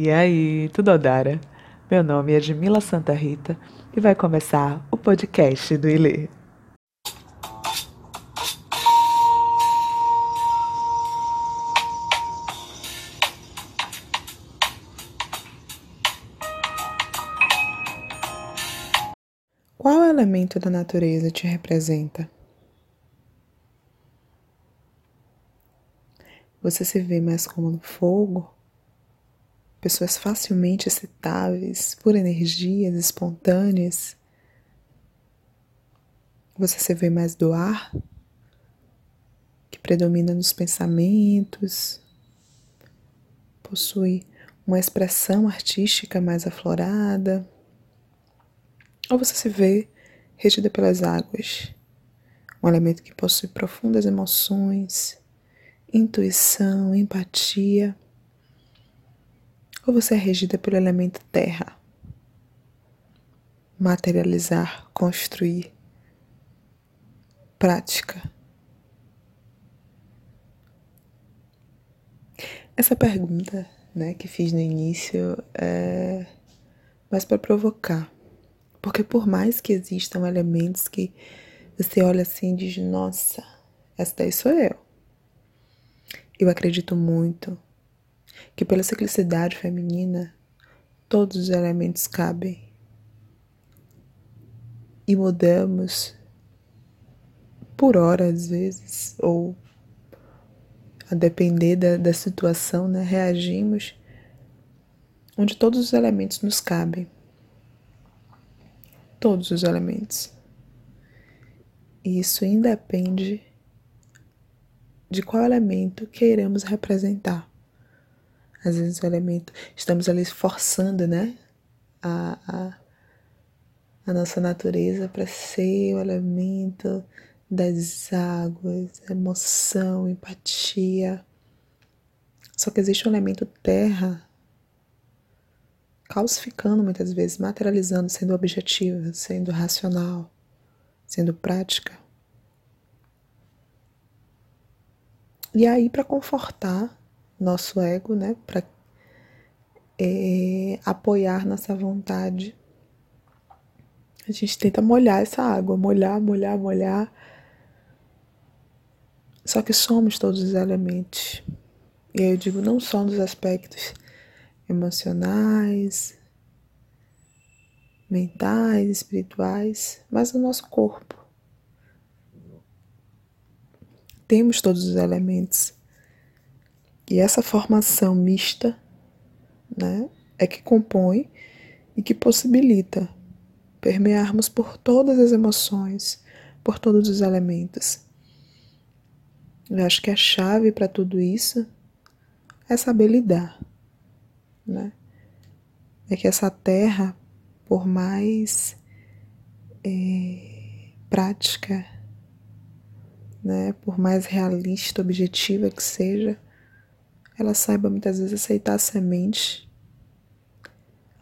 E aí, tudo Odara? Meu nome é Edmila Santa Rita e vai começar o podcast do Ilê. Qual elemento da natureza te representa? Você se vê mais como fogo? Pessoas facilmente excitáveis, por energias espontâneas? Você se vê mais do ar? Que predomina nos pensamentos? Possui uma expressão artística mais aflorada? Ou você se vê regida pelas águas? Um elemento que possui profundas emoções, intuição, empatia? Ou você é regida pelo elemento terra? Materializar, construir, prática. Essa pergunta né, que fiz no início é mais para provocar. Porque por mais que existam elementos que você olha assim e diz, nossa, essa daí sou eu. Eu acredito muito que pela ciclicidade feminina todos os elementos cabem. E mudamos por hora às vezes, ou a depender da, da situação, né, reagimos onde todos os elementos nos cabem. Todos os elementos. E isso independe de qual elemento queremos representar. Às vezes o elemento, estamos ali forçando, né? A, a, a nossa natureza para ser o elemento das águas, emoção, empatia. Só que existe um elemento terra calcificando muitas vezes, materializando, sendo objetiva, sendo racional, sendo prática. E aí, para confortar nosso ego, né, para é, apoiar nossa vontade, a gente tenta molhar essa água, molhar, molhar, molhar. Só que somos todos os elementos. E aí eu digo não só nos aspectos emocionais, mentais, espirituais, mas no nosso corpo. temos todos os elementos. E essa formação mista né, é que compõe e que possibilita permearmos por todas as emoções, por todos os elementos. Eu acho que a chave para tudo isso é saber lidar, né? É que essa terra, por mais é, prática né, por mais realista, objetiva que seja, ela saiba muitas vezes aceitar a semente,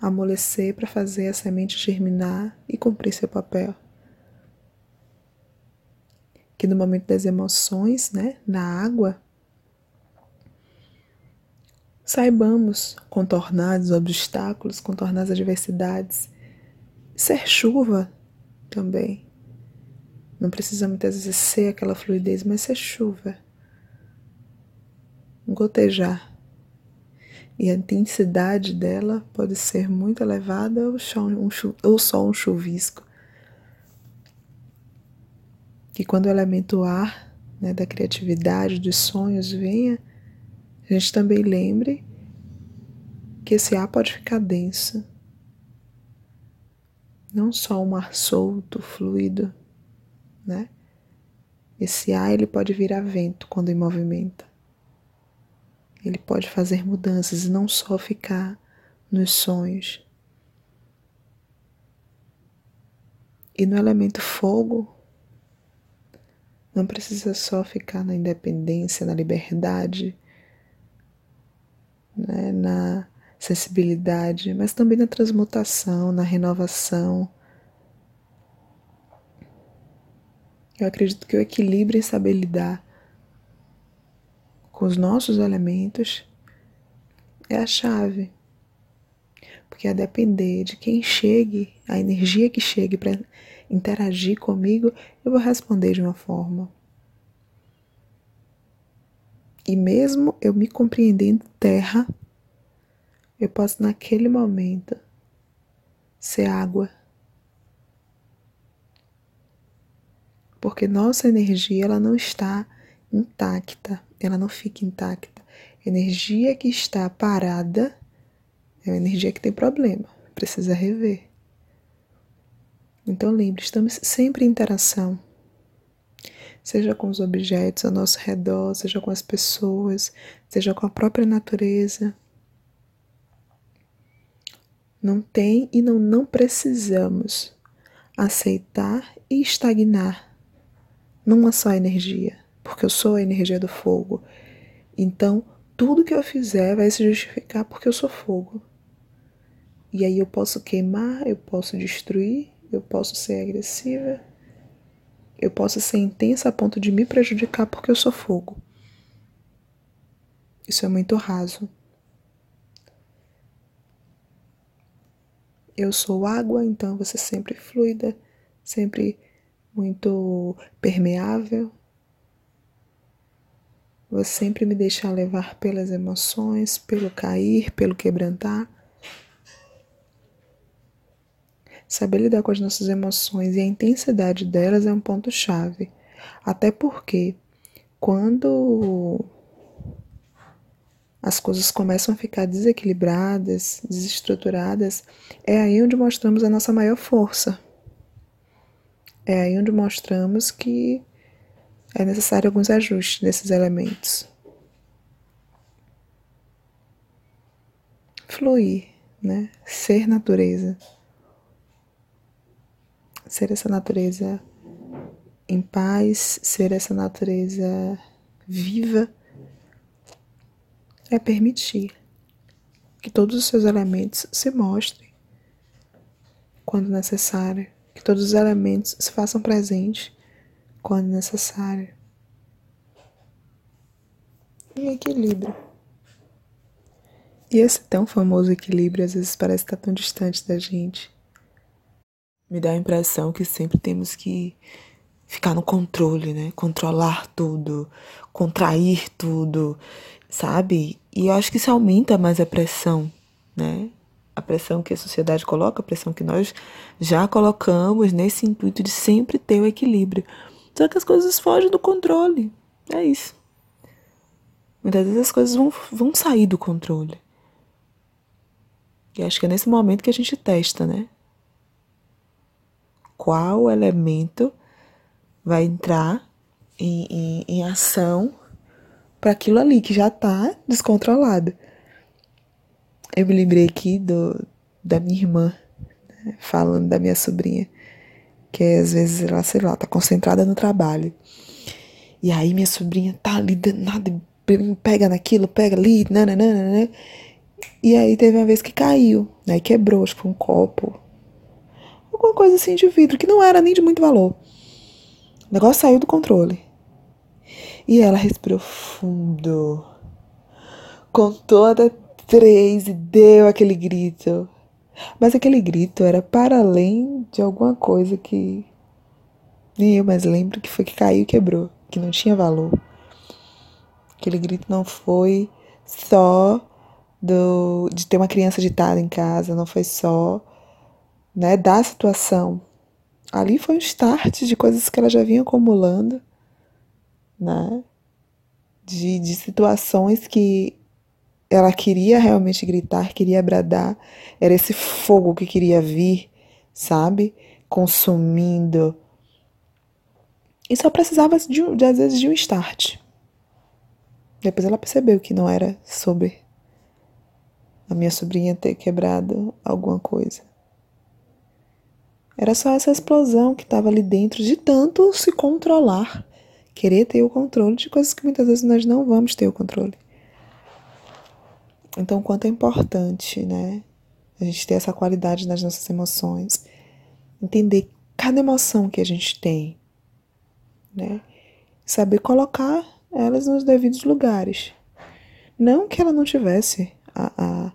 amolecer para fazer a semente germinar e cumprir seu papel. Que no momento das emoções, né, na água, saibamos contornar os obstáculos, contornar as adversidades, ser chuva também não precisa muitas vezes ser aquela fluidez, mas ser chuva. Gotejar. E a intensidade dela pode ser muito elevada ou só um, ou só um chuvisco. Que quando o elemento ar, né, da criatividade, dos sonhos venha, a gente também lembre que esse ar pode ficar denso. Não só um ar solto, fluido, né? Esse ar ele pode virar vento quando em movimento. Ele pode fazer mudanças e não só ficar nos sonhos. E no elemento fogo, não precisa só ficar na independência, na liberdade, né, na sensibilidade, mas também na transmutação, na renovação, Eu acredito que o equilíbrio em saber lidar com os nossos elementos é a chave Porque a depender de quem chegue, a energia que chegue para interagir comigo, eu vou responder de uma forma. E mesmo eu me compreendendo terra, eu posso naquele momento ser água. Porque nossa energia ela não está intacta, ela não fica intacta. Energia que está parada é uma energia que tem problema, precisa rever. Então lembre, estamos sempre em interação. Seja com os objetos ao nosso redor, seja com as pessoas, seja com a própria natureza. Não tem e não, não precisamos aceitar e estagnar numa só energia, porque eu sou a energia do fogo. Então, tudo que eu fizer vai se justificar porque eu sou fogo. E aí eu posso queimar, eu posso destruir, eu posso ser agressiva, eu posso ser intensa a ponto de me prejudicar porque eu sou fogo. Isso é muito raso. Eu sou água, então você sempre fluida, sempre muito permeável. Você sempre me deixar levar pelas emoções, pelo cair, pelo quebrantar. Saber lidar com as nossas emoções e a intensidade delas é um ponto-chave. Até porque, quando as coisas começam a ficar desequilibradas, desestruturadas, é aí onde mostramos a nossa maior força. É aí onde mostramos que é necessário alguns ajustes nesses elementos. Fluir, né? Ser natureza. Ser essa natureza em paz, ser essa natureza viva é permitir que todos os seus elementos se mostrem quando necessário, que todos os elementos se façam presentes quando necessário. E equilíbrio. E esse tão famoso equilíbrio às vezes parece estar tão distante da gente. Me dá a impressão que sempre temos que ficar no controle, né? Controlar tudo, contrair tudo, sabe? E eu acho que isso aumenta mais a pressão, né? A pressão que a sociedade coloca, a pressão que nós já colocamos nesse intuito de sempre ter o equilíbrio. Só que as coisas fogem do controle. É isso. Muitas vezes as coisas vão, vão sair do controle. E acho que é nesse momento que a gente testa, né? Qual elemento vai entrar em, em, em ação para aquilo ali que já está descontrolado. Eu me lembrei aqui do, da minha irmã, né, falando da minha sobrinha, que às vezes ela, sei lá, tá concentrada no trabalho. E aí minha sobrinha tá ali danada, pega naquilo, pega ali, nananana? E aí teve uma vez que caiu, né? Quebrou, acho que foi um copo. Alguma coisa assim de vidro, que não era nem de muito valor. O negócio saiu do controle. E ela respirou fundo, contou até três e deu aquele grito. Mas aquele grito era para além de alguma coisa que nem eu mais lembro que foi que caiu e quebrou, que não tinha valor. Aquele grito não foi só do, de ter uma criança agitada em casa, não foi só né, da situação. Ali foi um start de coisas que ela já vinha acumulando né? De, de situações que ela queria realmente gritar, queria bradar, era esse fogo que queria vir, sabe? Consumindo. E só precisava, de, de, às vezes, de um start. Depois ela percebeu que não era sobre a minha sobrinha ter quebrado alguma coisa. Era só essa explosão que estava ali dentro de tanto se controlar querer ter o controle de coisas que muitas vezes nós não vamos ter o controle. Então, quanto é importante, né? A gente ter essa qualidade nas nossas emoções, entender cada emoção que a gente tem, né? Saber colocar elas nos devidos lugares. Não que ela não tivesse a, a,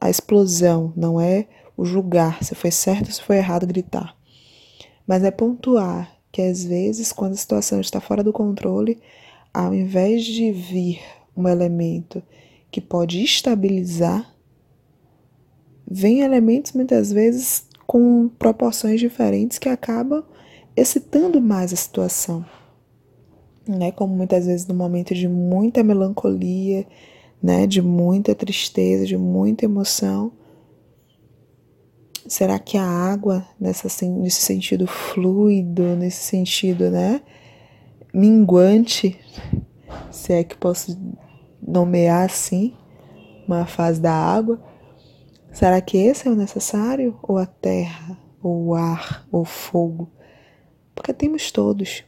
a explosão, não é o julgar se foi certo ou se foi errado gritar. Mas é pontuar que às vezes, quando a situação está fora do controle, ao invés de vir um elemento que pode estabilizar, vem elementos muitas vezes com proporções diferentes que acabam excitando mais a situação. Né? Como muitas vezes no momento de muita melancolia, né? de muita tristeza, de muita emoção. Será que a água, nessa, nesse sentido fluido, nesse sentido né? minguante, se é que posso nomear assim, uma fase da água, será que esse é o necessário? Ou a terra, ou o ar, ou o fogo? Porque temos todos,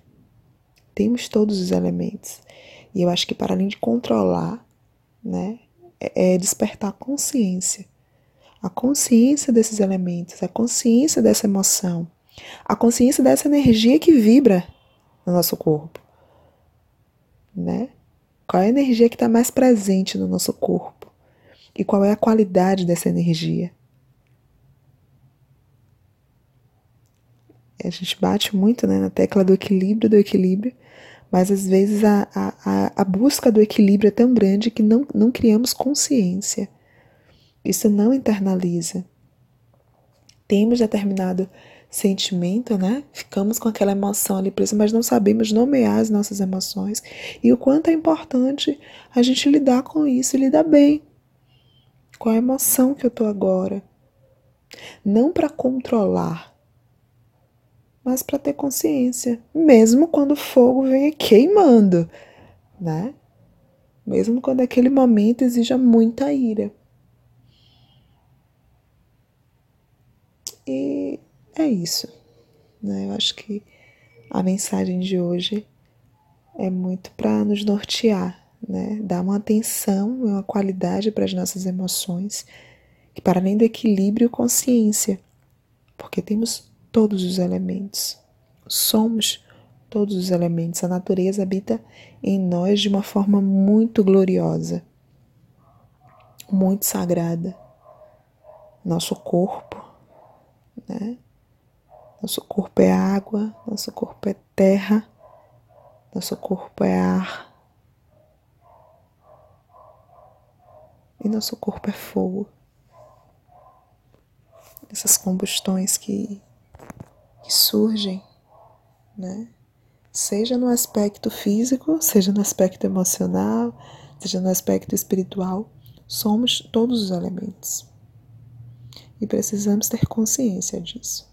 temos todos os elementos. E eu acho que para além de controlar, né, é, é despertar consciência. A consciência desses elementos, a consciência dessa emoção, a consciência dessa energia que vibra no nosso corpo, né? Qual é a energia que está mais presente no nosso corpo? E qual é a qualidade dessa energia? A gente bate muito né, na tecla do equilíbrio, do equilíbrio, mas às vezes a, a, a busca do equilíbrio é tão grande que não, não criamos consciência. Isso não internaliza. Temos determinado sentimento, né? Ficamos com aquela emoção ali presa, mas não sabemos nomear as nossas emoções e o quanto é importante a gente lidar com isso e lidar bem. Qual a emoção que eu tô agora? Não para controlar, mas para ter consciência, mesmo quando o fogo vem queimando, né? Mesmo quando aquele momento exija muita ira. E é isso, né? Eu acho que a mensagem de hoje é muito para nos nortear, né? Dar uma atenção e uma qualidade para as nossas emoções, que para além do equilíbrio, consciência, porque temos todos os elementos. Somos todos os elementos. A natureza habita em nós de uma forma muito gloriosa, muito sagrada. Nosso corpo, né? Nosso corpo é água, nosso corpo é terra, nosso corpo é ar. E nosso corpo é fogo. Essas combustões que que surgem, né? Seja no aspecto físico, seja no aspecto emocional, seja no aspecto espiritual, somos todos os elementos. E precisamos ter consciência disso.